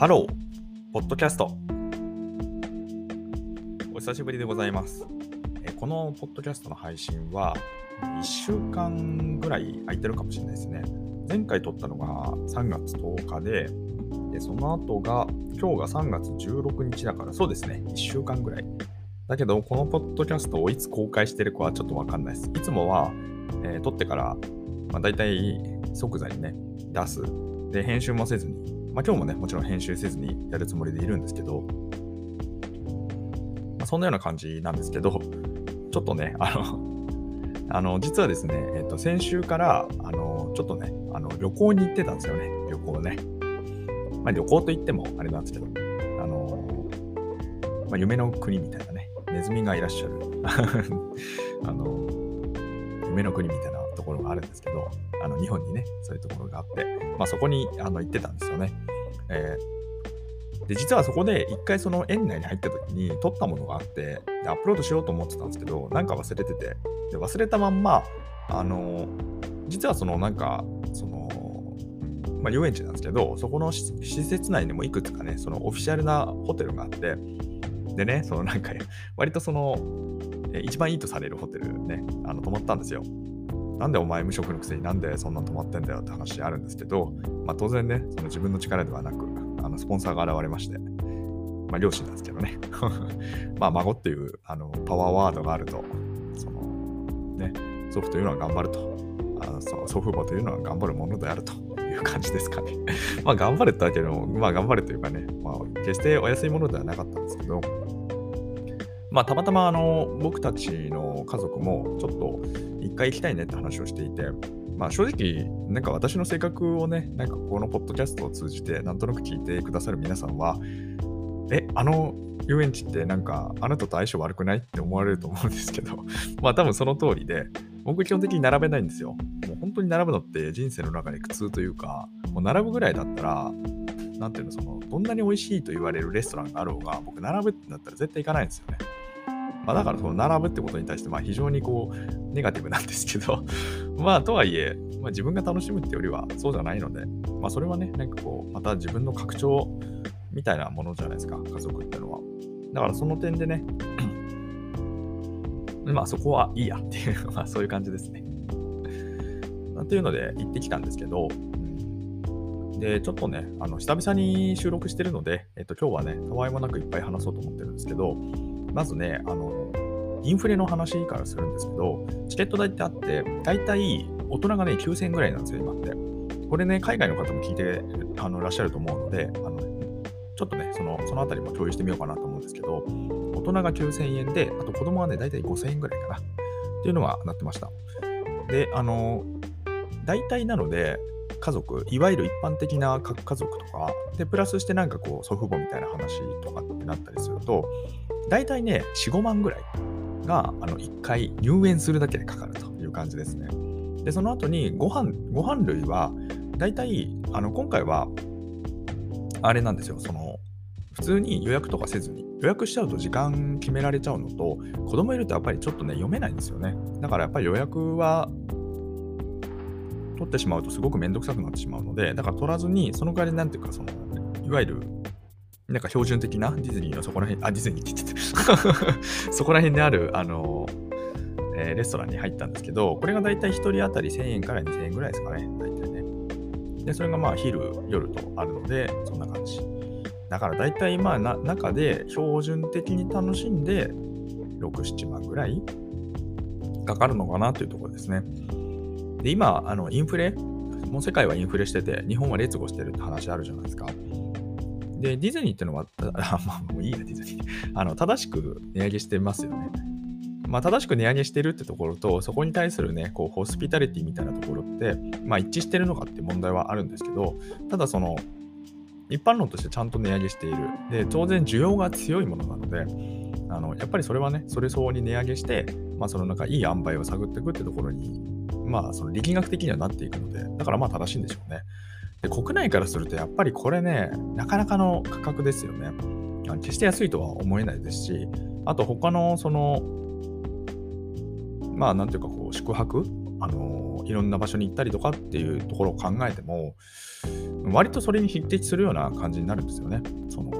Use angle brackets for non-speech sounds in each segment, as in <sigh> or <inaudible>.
ハロー、ポッドキャスト。お久しぶりでございます。このポッドキャストの配信は、1週間ぐらい空いてるかもしれないですね。前回録ったのが3月10日で、でその後が、今日が3月16日だから、そうですね、1週間ぐらい。だけど、このポッドキャストをいつ公開してるかはちょっとわかんないです。いつもは、えー録ってから、まあ、大体即座にね、出す。で、編集もせずに、まあ、今日もね、もちろん編集せずにやるつもりでいるんですけど、まあ、そんなような感じなんですけど、ちょっとね、あの、<laughs> あの実はですね、えっと、先週から、あの、ちょっとね、あの旅行に行ってたんですよね、旅行ね。まあ、旅行といってもあれなんですけど、あの、まあ、夢の国みたいなね、ネズミがいらっしゃる、<laughs> あの、夢の国みたいなところがあるんですけど、あの日本にね、そういうところがあって、まあ、そこにあの行ってたんですよね。えーで実はそこで一回その園内に入った時に撮ったものがあってでアップロードしようと思ってたんですけどなんか忘れててで忘れたまんまあの実はそのなんかそのまあ、遊園地なんですけどそこの施設内にもいくつかねそのオフィシャルなホテルがあってでねそのなんか割とそのえ一番いいとされるホテルねあの泊まったんですよなんでお前無職のくせになんでそんな泊まってんだよって話あるんですけど、まあ、当然ね、その自分の力ではなく、あのスポンサーが現れまして、まあ、両親なんですけどね、<laughs> まあ、孫っていうあのパワーワードがあると、そのね、祖父というのは頑張ると、あのそ祖父母というのは頑張るものであるという感じですかね。<laughs> まあ、頑張れってわけでも、まあ、頑張れというかね、まあ、決してお安いものではなかったんですけど、まあ、たまたまあの僕たちの家族もちょっと一回行きたいねって話をしていて、まあ、正直、なんか私の性格をね、なんかこのポッドキャストを通じて、なんとなく聞いてくださる皆さんは、え、あの遊園地ってなんかあなたと相性悪くないって思われると思うんですけど、<laughs> まあ多分その通りで、僕基本的に並べないんですよ。もう本当に並ぶのって人生の中で苦痛というか、もう並ぶぐらいだったら、なんていうの、その、どんなに美味しいと言われるレストランがあろうが、僕並ぶってなったら絶対行かないんですよね。まあ、だからその並ぶってことに対してまあ非常にこうネガティブなんですけど <laughs> まあとはいえ、まあ、自分が楽しむってよりはそうじゃないのでまあそれはねなんかこうまた自分の拡張みたいなものじゃないですか家族ってのは。だからその点でね <clears throat> まあそこはいいやっていう <laughs> まあそういう感じですね。というので行ってきたんですけどで、ちょっとね、あの久々に収録してるので、えっと、今日はね、たわいもなくいっぱい話そうと思ってるんですけど、まずね、あの、インフレの話からするんですけど、チケット代ってあって、だいたい大人がね、9000円ぐらいなんですよ、今って。これね、海外の方も聞いてあのらっしゃると思うので、あのちょっとね、そのそのあたりも共有してみようかなと思うんですけど、大人が9000円で、あと子供はね、だいたい5000円ぐらいかな。っていうのがなってました。で、あの、大体なので、家族、いわゆる一般的な各家族とか、で、プラスしてなんかこう、祖父母みたいな話とかってなったりすると、大体ね、4、5万ぐらいが、あの、1回入園するだけでかかるという感じですね。で、その後にご飯、ご飯類は、大体、あの、今回は、あれなんですよ、その、普通に予約とかせずに、予約しちゃうと時間決められちゃうのと、子供いるとやっぱりちょっとね、読めないんですよね。だからやっぱり予約はってしまうとすごくめんどくさくなってしまうので、だから取らずに、その代わりなんていうか、その、いわゆる、なんか標準的なディズニーのそこら辺、あ、ディズニーって言ってて <laughs> そこら辺である、あの、えーレストランに入ったんですけど、これがだいたい1人当たり1000円から2000円ぐらいですかね、大体ね。で、それがまあ昼、夜とあるので、そんな感じ。だから大体まあな中で標準的に楽しんで、6、7万ぐらいかかるのかなというところですね。で、今、あのインフレ、もう世界はインフレしてて、日本は劣後してるって話あるじゃないですか。で、ディズニーっていうのは、<laughs> あまあ、もういいや、ディズニー。あの、正しく値上げしてますよね。まあ、正しく値上げしてるってところと、そこに対するね、こう、ホスピタリティみたいなところって、まあ、一致してるのかって問題はあるんですけど、ただその、一般論としてちゃんと値上げしている。で、当然需要が強いものなので、あのやっぱりそれはね、それ相応に値上げして、まあ、そのなんかいい塩梅を探っていくってところに、まあ、その力学的にはなっていくので、だからまあ正しいんでしょうね。で、国内からするとやっぱりこれね、なかなかの価格ですよね。決して安いとは思えないですし、あと他のその、まあなんていうかこう宿泊あのいろんな場所に行ったりとかっていうところを考えても、割とそれに匹敵するような感じになるんですよね。その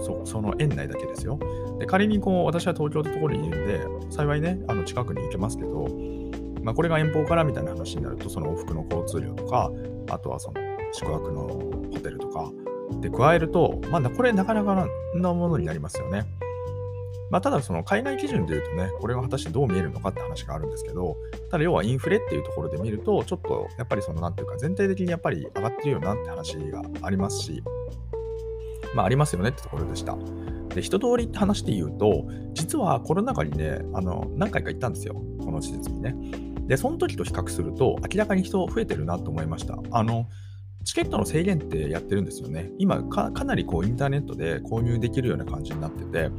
そその園内だけですよ。で仮にこう私は東京ってところにいるんで、幸いね、あの近くに行けますけど、まあ、これが遠方からみたいな話になると、その往復の交通量とか、あとはその宿泊のホテルとか、で加えると、まあ、これなかなかなものになりますよね。まあ、ただ、その海外基準で言うとね、これが果たしてどう見えるのかって話があるんですけど、ただ要はインフレっていうところで見ると、ちょっとやっぱりそのなんていうか、全体的にやっぱり上がってるよなって話がありますし、まあ、ありますよねってところでした。で、一通りって話で言うと、実はコロナ禍にね、あの何回か行ったんですよ、この施設にね。で、その時と比較すると、明らかに人増えてるなと思いました。あのチケットの制限ってやってるんですよね。今か、かなりこうインターネットで購入できるような感じになってて、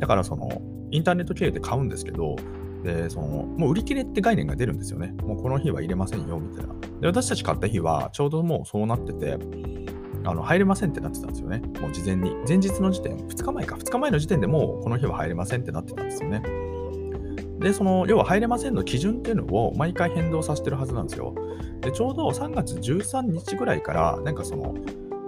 だからそのインターネット経由で買うんですけど、でそのもう売り切れって概念が出るんですよね。もうこの日は入れませんよみたいな。で私たち買った日はちょうどもうそうなってて、あの入れませんってなってたんですよね。もう事前に。前日の時点、2日前か、2日前の時点でもうこの日は入れませんってなってたんですよね。で、その、要は入れませんの基準っていうのを毎回変動させてるはずなんですよ。で、ちょうど3月13日ぐらいから、なんかその、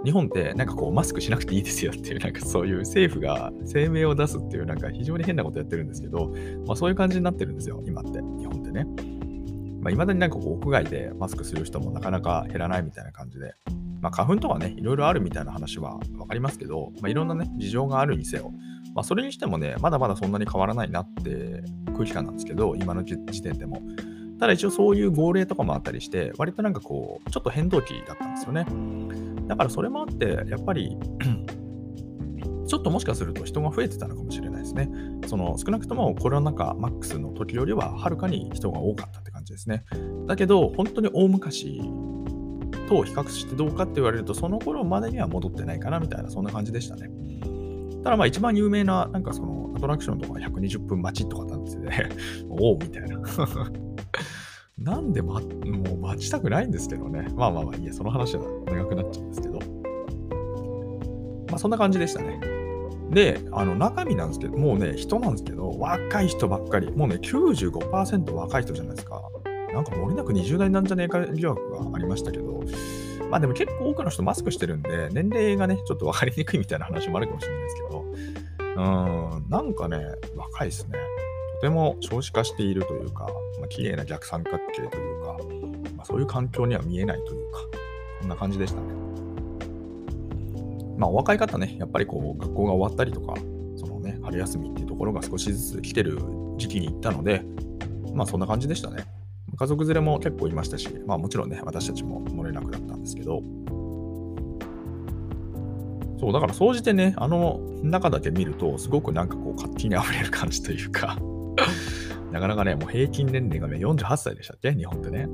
日本ってなんかこうマスクしなくていいですよっていうなんかそういう政府が声明を出すっていうなんか非常に変なことやってるんですけど、まあ、そういう感じになってるんですよ、今って、日本ってねい。まあ、未だになんかこう屋外でマスクする人もなかなか減らないみたいな感じで、まあ、花粉とかね、いろいろあるみたいな話は分かりますけど、まあ、いろんなね、事情があるにせよ、まあ、それにしてもね、まだまだそんなに変わらないなって空気感なんですけど、今の時点でも。ただ一応そういう号令とかもあったりして、割となんかこう、ちょっと変動期だったんですよね。だからそれもあって、やっぱり <clears throat> ちょっともしかすると人が増えてたのかもしれないですね。その少なくともコロナ禍マックスの時よりははるかに人が多かったって感じですね。だけど、本当に大昔と比較してどうかって言われると、その頃までには戻ってないかなみたいな、そんな感じでしたね。ただまあ一番有名な、なんかそのアトラクションとか120分待ちとかなんですよね。<laughs> おおみたいな。<laughs> なんで、ま、もう待ちたくないんですけどね。まあまあまあいいや、その話は長くなっちゃうんですけど。まあそんな感じでしたね。で、あの中身なんですけど、もうね、人なんですけど、若い人ばっかり。もうね、95%若い人じゃないですか。なんか漏れなく20代なんじゃねえか疑惑がありましたけど、まあでも結構多くの人マスクしてるんで、年齢がね、ちょっと分かりにくいみたいな話もあるかもしれないですけど、うーん、なんかね、若いですね。とても少子化しているというか、まあ、綺麗な逆三角形というか、まあ、そういう環境には見えないというか、そんな感じでしたね。まあ、お若い方ね、やっぱりこう、学校が終わったりとか、そのね、春休みっていうところが少しずつ来てる時期に行ったので、まあ、そんな感じでしたね。家族連れも結構いましたし、まあもちろんね、私たちも漏れなくだったんですけど、そう、だから総じてね、あの中だけ見ると、すごくなんかこう活気に溢れる感じというか <laughs> なかなかね、もう平均年齢がね、48歳でしたっけ？日本ってね。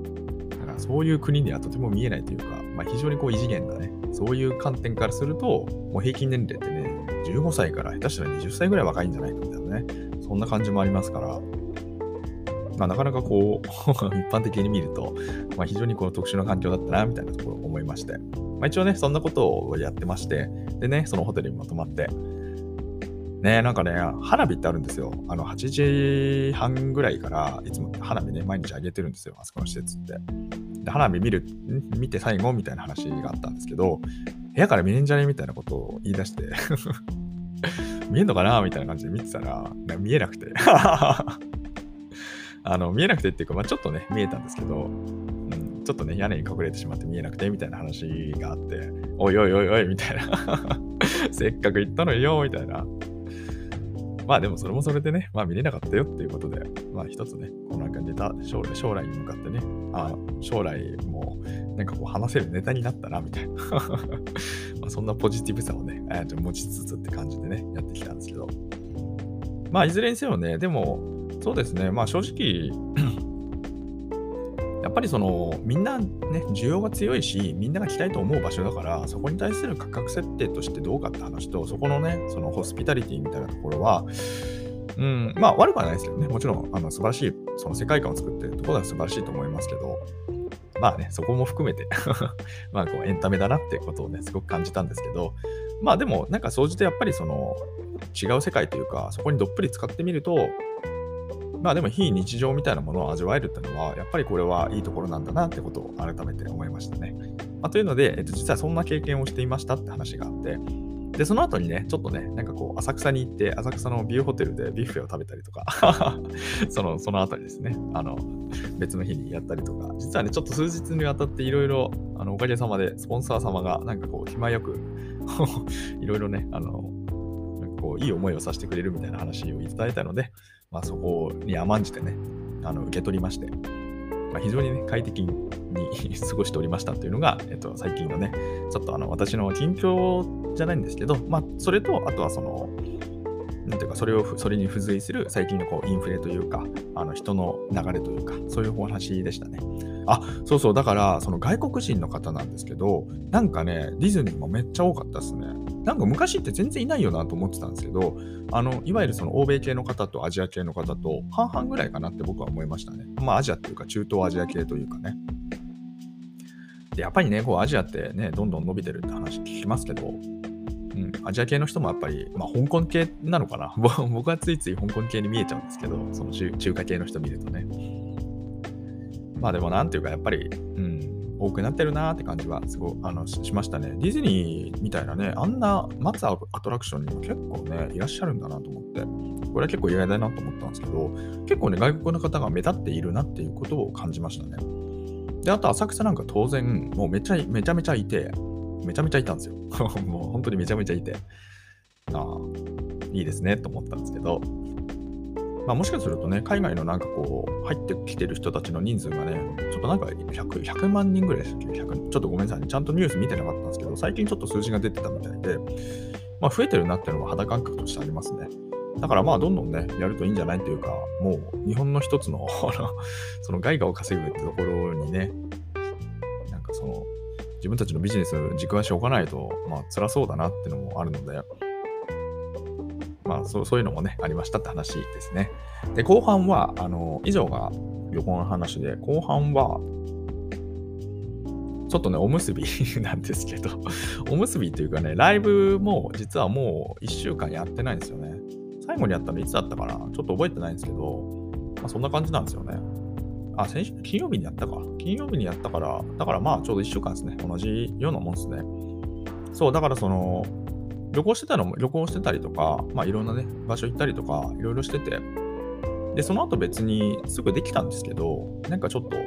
だからそういう国にはとても見えないというか、まあ非常にこう異次元なね、そういう観点からすると、もう平均年齢ってね、15歳から下手したら20歳ぐらい若いんじゃないかみたいなね、そんな感じもありますから、まあ、なかなかこう <laughs> 一般的に見ると、まあ、非常にこの特殊な環境だったな、みたいなところを思いまして。まあ、一応ね、そんなことをやってまして、でね、そのホテルにも泊まって、ね、なんかね、花火ってあるんですよ。あの、8時半ぐらいから、いつも花火ね、毎日あげてるんですよ、あそこの施設って。で、花火見る、見て最後みたいな話があったんですけど、部屋から見れんじゃねみたいなことを言い出して <laughs> 見えんのかなみたいな感じで見てたら、見えなくて <laughs> あの、見えなくてっていうか、まあ、ちょっとね、見えたんですけど、うん、ちょっとね、屋根に隠れてしまって見えなくて、みたいな話があって、おいおいおいおい、みたいな。<laughs> せっかく行ったのよ、みたいな。まあでもそれもそれでね、まあ見れなかったよっていうことで、まあ一つね、こうなんかネタ、将来将来に向かってね、あ将来もなんかこう話せるネタになったな、みたいな。<laughs> まそんなポジティブさをね、持ちつつって感じでね、やってきたんですけど。まあいずれにせよね、でも、そうですね、まあ正直 <clears throat> やっぱりそのみんなね、需要が強いし、みんなが来たいと思う場所だから、そこに対する価格設定としてどうかって話と、そこのね、そのホスピタリティみたいなところは、うん、まあ悪くはないですけどね、もちろんあの素晴らしい、その世界観を作ってるところは素晴らしいと思いますけど、まあね、そこも含めて <laughs> まあこうエンタメだなってことをね、すごく感じたんですけど、まあでも、なんか総じてやっぱりその違う世界というか、そこにどっぷり使ってみると、まあでも非日常みたいなものを味わえるっていうのは、やっぱりこれはいいところなんだなってことを改めて思いましたね。まあ、というので、えっと、実はそんな経験をしていましたって話があって、で、その後にね、ちょっとね、なんかこう、浅草に行って、浅草のビューホテルでビュッフェを食べたりとか <laughs> その、その後にですね、あの、別の日にやったりとか、実はね、ちょっと数日にわたっていろいろ、あの、おかげさまで、スポンサー様が、なんかこう、暇よく <laughs> いろいろね、あの、なんかこう、いい思いをさせてくれるみたいな話をいただいたので、まあ、そこに甘んじてね、あの、受け取りまして、まあ、非常にね、快適に過ごしておりましたというのが、えっと、最近のね、ちょっとあの、私の近況じゃないんですけど、まあ、それと、あとはその、なんていうか、それを、それに付随する最近のこうインフレというか、あの人の流れというか、そういうお話でしたね。あ、そうそう、だから、その外国人の方なんですけど、なんかね、ディズニーもめっちゃ多かったですね。なんか昔って全然いないよなと思ってたんですけど、あの、いわゆるその欧米系の方とアジア系の方と半々ぐらいかなって僕は思いましたね。まあアジアっていうか中東アジア系というかね。で、やっぱりね、こうアジアってね、どんどん伸びてるって話聞きますけど、うん、アジア系の人もやっぱり、まあ、香港系なのかな <laughs> 僕はついつい香港系に見えちゃうんですけど、その中華系の人見るとね。まあでもなんていうかやっぱり、うん、多くなってるなーって感じはすごあのしましたね。ディズニーみたいなね、あんな待つアトラクションにも結構ね、いらっしゃるんだなと思って、これは結構意外だなと思ったんですけど、結構ね、外国の方が目立っているなっていうことを感じましたね。で、あと浅草なんか当然、もうめちゃめちゃめちゃいて、めちゃめちゃいたんですよ。<laughs> もう本当にめちゃめちゃいて、ああ、いいですねと思ったんですけど、まあ、もしかするとね、海外のなんかこう、入ってきてる人たちの人数がね、ちょっとなんか 100, 100万人ぐらいでしたっけ ?100 ちょっとごめんなさい、ちゃんとニュース見てなかったんですけど、最近ちょっと数字が出てたみたいで、まあ、増えてるなっていうのは肌感覚としてありますね。だからまあ、どんどんね、やるといいんじゃないというか、もう日本の一つの <laughs> その外貨を稼ぐってところにね、なんかその、自分たちのビジネス軸足を置かないと、まあ、辛そうだなっていうのもあるので、まあそう、そういうのもね、ありましたって話ですね。で、後半は、あの、以上が旅行の話で、後半は、ちょっとね、おむすび <laughs> なんですけどおむすびっていうかね、ライブも実はもう1週間やってないんですよね。最後にやったのいつだったかな？ちょっと覚えてないんですけど、まあ、そんな感じなんですよね。あ、先週、金曜日にやったか。金曜日にやったから、だからまあちょうど1週間ですね。同じようなもんですね。そう、だからその、旅行してたのも、旅行してたりとか、まあいろんなね、場所行ったりとか、いろいろしてて、で、その後別にすぐできたんですけど、なんかちょっと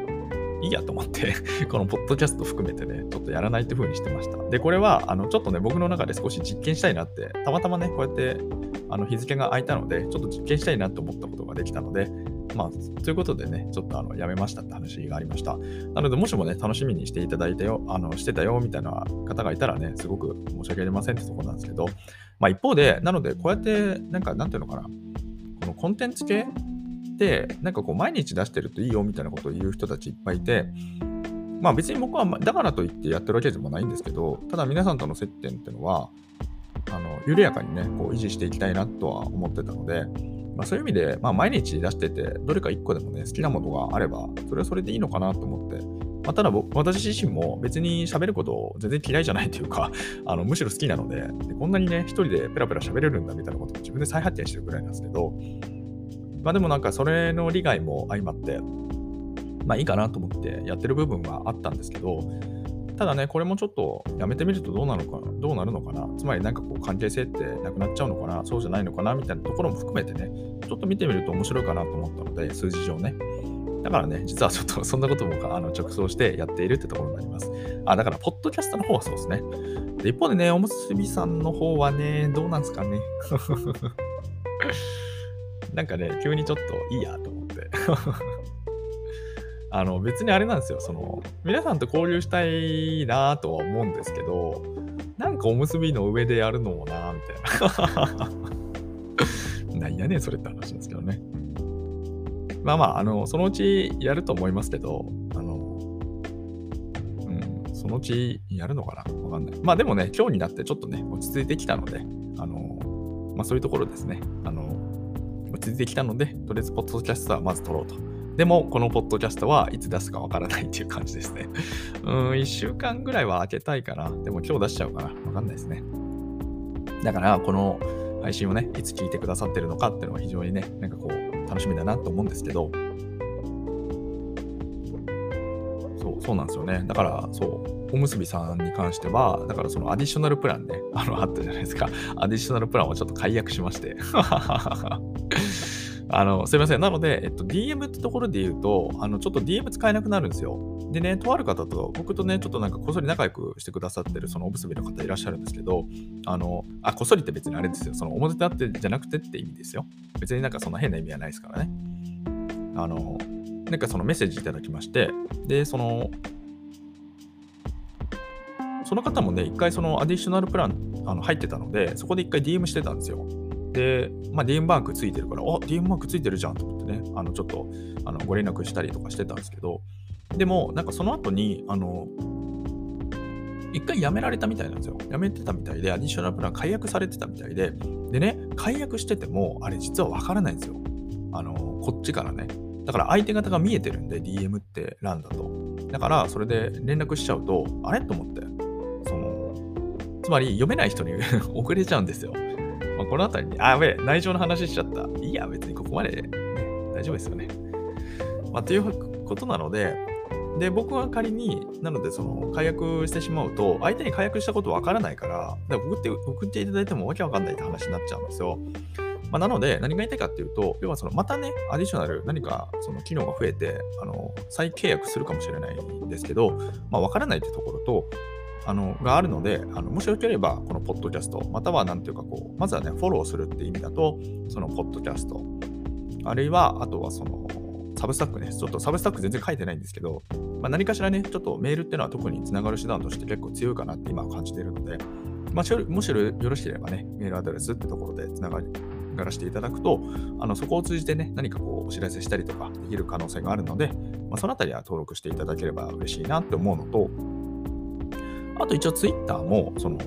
いいやと思って <laughs> このポッドキャスト含めてね、ちょっとやらないって風にしてました。で、これは、あの、ちょっとね、僕の中で少し実験したいなって、たまたまね、こうやって、あの、日付が空いたので、ちょっと実験したいなと思ったことができたので、まあ、ということでね、ちょっとあの、やめましたって話がありました。なので、もしもね、楽しみにしていただいてよ、あの、してたよ、みたいな方がいたらね、すごく申し訳ありませんってところなんですけど、まあ一方で、なので、こうやって、なんか、なんていうのかな、このコンテンツ系で、なんかこう、毎日出してるといいよみたいなことを言う人たちいっぱいいて、まあ別に僕は、だからといってやってるわけでもないんですけど、ただ皆さんとの接点っていうのは、あの緩やかにね、こう維持していきたいなとは思ってたので、まあ、そういう意味で、まあ、毎日出してて、どれか1個でもね、好きなものがあれば、それはそれでいいのかなと思って、まあ、ただ僕私自身も別に喋ること全然嫌いじゃないというか、<laughs> あのむしろ好きなのでで、こんなにね、一人でペラペラ喋れるんだみたいなことを自分で再発見してるくらいなんですけど、まあでもなんかそれの利害も相まって、まあいいかなと思ってやってる部分はあったんですけど、ただね、これもちょっとやめてみるとどうなのか、どうなるのかな、つまりなんかこう関係性ってなくなっちゃうのかな、そうじゃないのかな、みたいなところも含めてね、ちょっと見てみると面白いかなと思ったので、数字上ね。だからね、実はちょっと <laughs> そんなこともあの直送してやっているってところになります。あ、だから、ポッドキャストの方はそうですね。で一方でね、おむすびさんの方はね、どうなんですかね。<laughs> なんかね、急にちょっといいやと思って。<laughs> あの、別にあれなんですよ。その、皆さんと交流したいなとは思うんですけど、なんかおむすびの上でやるのもなみたいな。<laughs> なんやねん、それって話ですけどね。まあまあ、あの、そのうちやると思いますけど、あの、うん、そのうちやるのかな？わかんない。まあでもね、今日になってちょっとね、落ち着いてきたので、あの、まあそういうところですね。あの、落ち着いてきたので、とりあえず、ポッドキャストはまず撮ろうと。でも、このポッドキャストはいつ出すかわからないっていう感じですね。<laughs> うん、1週間ぐらいは開けたいかな。でも今日出しちゃうかな。わかんないですね。だから、この配信をね、いつ聞いてくださってるのかっていうのは非常にね、なんかこう、楽しみだなと思うんですけど、そう、そうなんですよね。だから、そう、おむすびさんに関しては、だからそのアディショナルプランね、あの、あったじゃないですか。アディショナルプランをちょっと解約しまして。<laughs> あの、すいません。なので、えっと、DM ってところで言うと、あの、ちょっと DM 使えなくなるんですよ。でね、とある方と、僕とね、ちょっとなんかこっそり仲良くしてくださってる、そのおむすびの方いらっしゃるんですけど、あの、あ、こっそりって別にあれですよ。その表立ってじゃなくてって意味ですよ。別になんかそんな変な意味はないですからね。あの、なんかそのメッセージいただきまして、で、その、その方もね、一回そのアディショナルプランあの入ってたので、そこで一回 DM してたんですよ。で、まあ、DM バンクついてるから、あ、DM バンクついてるじゃんと思ってね、あの、ちょっと、あの、ご連絡したりとかしてたんですけど、でも、なんかその後に、あの、一回辞められたみたいなんですよ。辞めてたみたいで、アディショナルプラン解約されてたみたいで、でね、解約してても、あれ実はわからないんですよ。あの、こっちからね。だから相手方が見えてるんで、DM って欄だと。だから、それで連絡しちゃうと、あれ？と思って、その、つまり読めない人に <laughs> 遅れちゃうんですよ。まあ、この辺りに、あ、やべえ、内情の話しちゃった。いいや、別にここまで、ね、大丈夫ですよね。まあ、ということなので、で、僕は仮に、なので、その、解約してしまうと、相手に解約したことわからないから、から送って、送っていただいてもわけわかんないって話になっちゃうんですよ。まあ、なので、何が言いたいかっていうと、要はその、またね、アディショナル、何かその機能が増えて、あの、再契約するかもしれないんですけど、まあ、わからないってところと、あのがあるのであの、もしよければ、このポッドキャスト、またはなんていうかこう、まずはね、フォローするって意味だと、そのポッドキャスト、あるいは、あとはその、サブスタックね、ちょっとサブスタック全然書いてないんですけど、まあ、何かしらね、ちょっとメールっていうのは特につながる手段として結構強いかなって今感じているので、まあ、もしよろしければね、メールアドレスってところでつながらしていただくと、あのそこを通じてね、何かこうお知らせしたりとかできる可能性があるので、まあ、そのあたりは登録していただければ嬉しいなって思うのと、あと一応 Twitter も、その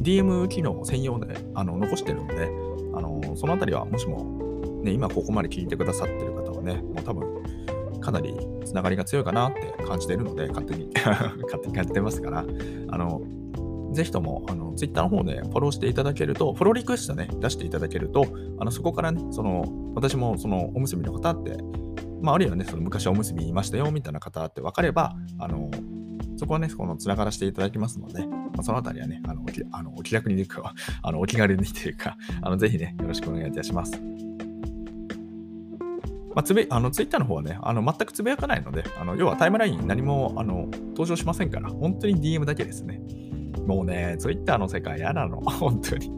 DM 機能専用であの残してるので、あのそのあたりはもしも、ね、今ここまで聞いてくださってる方はね、もう多分かなりつながりが強いかなって感じてるので、勝手に <laughs> 勝手に感じてますから、あのぜひともあの Twitter の方でフォローしていただけると、フォローリクエストね、出していただけると、あのそこからね、その私もそのおむすびの方って、まあ、あるいはね、その昔おむすびいましたよみたいな方って分かれば、あのそこはね、この繋がらせていただきますので、まあ、そのあたりはね、あのおきあのお気楽にというか、あのお気軽にというか、<laughs> あの <laughs> ぜひね、よろしくお願いいたします。まあ、つべあのツイッターの方はね、あの全くつぶやかないので、あの要はタイムライン何もあの登場しませんから、本当に DM だけですね。もうね、ツイッターの世界嫌なの、<laughs> 本当に。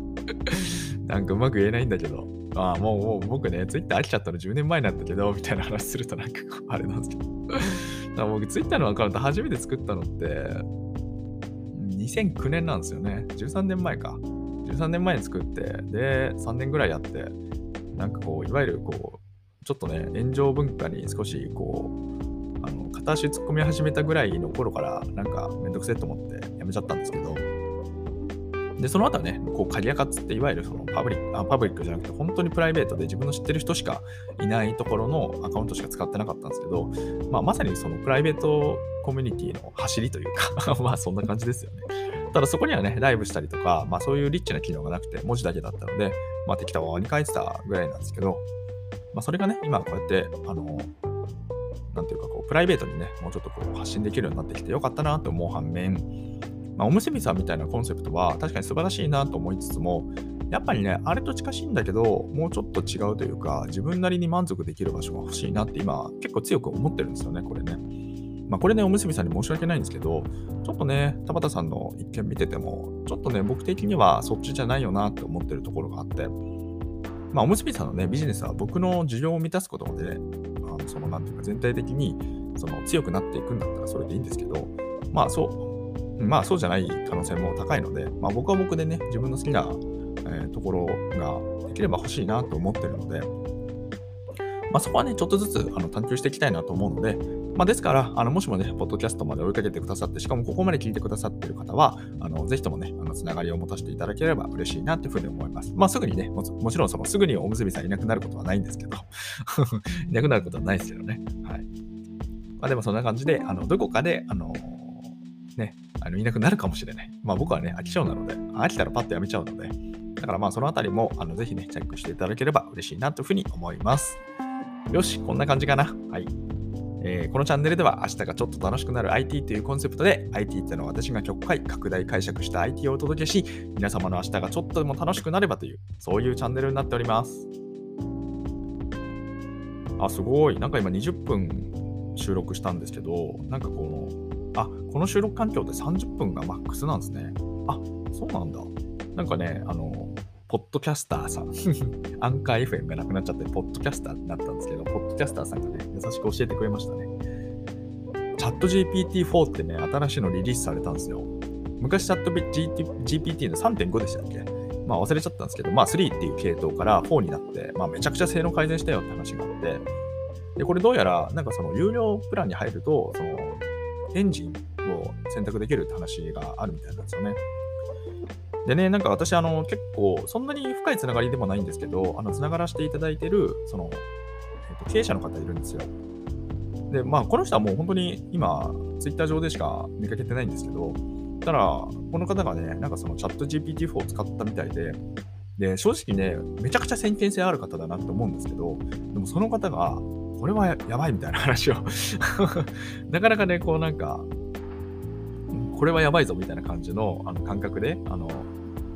なんかうまく言えないんだけど、あ、もうもう僕ね、ツイッター飽きちゃったの10年前なんだけど、みたいな話するとなんかあれなんですけど。だ僕、ツイッターのアカウント初めて作ったのって、2009年なんですよね。13年前か。13年前に作って、で、3年ぐらいやって、なんかこう、いわゆるこう、ちょっとね、炎上文化に少しこう、あの片足突っ込み始めたぐらいの頃から、なんかめんどくせえと思ってやめちゃったんですけど、で、その後はね、こう、リアカツって、いわゆるそのパブリック、あパブリックじゃなくて、本当にプライベートで自分の知ってる人しかいないところのアカウントしか使ってなかったんですけど、まあ、まさにそのプライベートコミュニティの走りというか <laughs> まあ、そんな感じですよね。ただそこにはね、ライブしたりとか、まあそういうリッチな機能がなくて、文字だけだったので、まあ適当に書いてたぐらいなんですけど、まあそれがね、今こうやって、あの、なんていうかこう、プライベートにね、もうちょっとこう発信できるようになってきてよかったなと思う反面、まあ、おむすびさんみたいなコンセプトは確かに素晴らしいなと思いつつも、やっぱりね、あれと近しいんだけど、もうちょっと違うというか、自分なりに満足できる場所が欲しいなって今、結構強く思ってるんですよね、これね。まあ、これね、おむすびさんに申し訳ないんですけど、ちょっとね、田畑さんの一見見てても、ちょっとね、僕的にはそっちじゃないよなって思ってるところがあって、まあ、おむすびさんのね、ビジネスは僕の需要を満たすことで、あのその、なんていうか、全体的にその強くなっていくんだったらそれでいいんですけど、まあ、そう、まあそうじゃない可能性も高いので、まあ、僕は僕でね、自分の好きな、え、ところができれば欲しいなと思ってるので、まあ、そこはね、ちょっとずつあの探求していきたいなと思うので、まあ、ですから、あのもしもね、ポッドキャストまで追いかけてくださって、しかもここまで聞いてくださっている方は、あのぜひともね、あのつながりを持たせていただければ嬉しいなというふうに思います。まあ、すぐにね、ももちろんそのすぐにおむすびさんいなくなることはないんですけど、<laughs> いなくなることはないですけどね。はい。まあ、でもそんな感じで、あのどこかで、あのね、あのいなくなるかもしれない。まあ僕はね、飽き性なので、飽きたらパッとやめちゃうので、だからまあそのあたりもあのぜひね、チェックしていただければ嬉しいなというふうに思います。よし、こんな感じかな。はい。えーこのチャンネルでは明日がちょっと楽しくなる IT というコンセプトで IT ってのは私が極快拡大解釈した IT をお届けし皆様の明日がちょっとでも楽しくなればというそういうチャンネルになっておりますあすごいなんか今20分収録したんですけどなんかこのあこの収録環境って30分がマックスなんですねあそうなんだなんかねあのポッドキャスターさん <laughs> アンカー FM がなくなっちゃって、ポッドキャスターになったんですけど、ポッドキャスターさんがね、優しく教えてくれましたね。チャット GPT-4 ってね、新しいのリリースされたんですよ。昔チャット GPT の3.5でしたっけ？まあ忘れちゃったんですけど、まあ3っていう系統から4になって、まあめちゃくちゃ性能改善したよって話があって、で、これどうやら、なんかその有料プランに入ると、そのエンジンを選択できるって話があるみたいなんですよね。でね、なんか私、あの、結構、そんなに深いつながりでもないんですけど、あの、つながらせていただいてる、その、えっと経営者の方いるんですよ。で、まあ、この人はもう本当に今、ツイッター上でしか見かけてないんですけど、ただ、この方がね、なんかそのチャット GPT-4 を使ったみたいで、で、正直ね、めちゃくちゃ先見性ある方だなって思うんですけど、でもその方が、これはやばいみたいな話を。<laughs> なかなかね、こうなんか、これはやばいぞみたいな感じのあの感覚で、あの、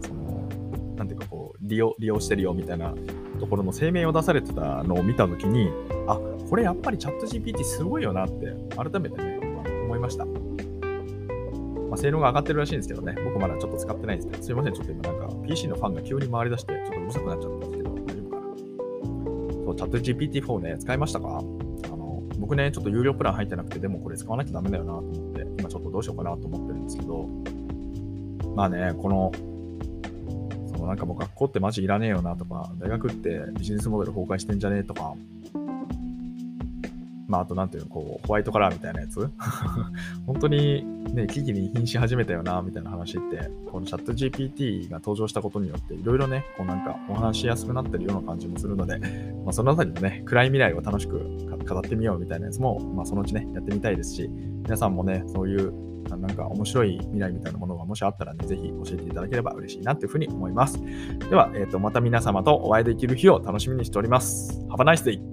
その、なんていうかこう、利用、利用してるよみたいなところの声明を出されてたのを見たときに、あ、これやっぱりチャット GPT すごいよなって、改めてね、思いました。まあ、性能が上がってるらしいんですけどね、僕まだちょっと使ってないんですけど、すいません、ちょっと今なんか PC のファンが急に回り出して、ちょっとうるさくなっちゃったチャット GPT-4 ね、使いましたか？あの、僕ね、ちょっと有料プラン入ってなくて、でもこれ使わなきゃダメだよなと思って、今ちょっとどうしようかなと思ってるんですけど、まあね、この、そのなんかもう学校ってマジいらねえよなとか、大学ってビジネスモデル崩壊してんじゃねえとか、まああとなんていうの、こう、ホワイトカラーみたいなやつ <laughs> 本当にね、危機に瀕し始めたよな、みたいな話って、このチャット GPT が登場したことによって、いろいろね、こうなんかお話しやすくなってるような感じもするので、まあそのあたりのね、暗い未来を楽しく語ってみようみたいなやつも、まあそのうちね、やってみたいですし、皆さんもね、そういうなんか面白い未来みたいなものがもしあったらね、ぜひ教えていただければ嬉しいなっていうふうに思います。では、えっ、と、また皆様とお会いできる日を楽しみにしております。Have a nice day!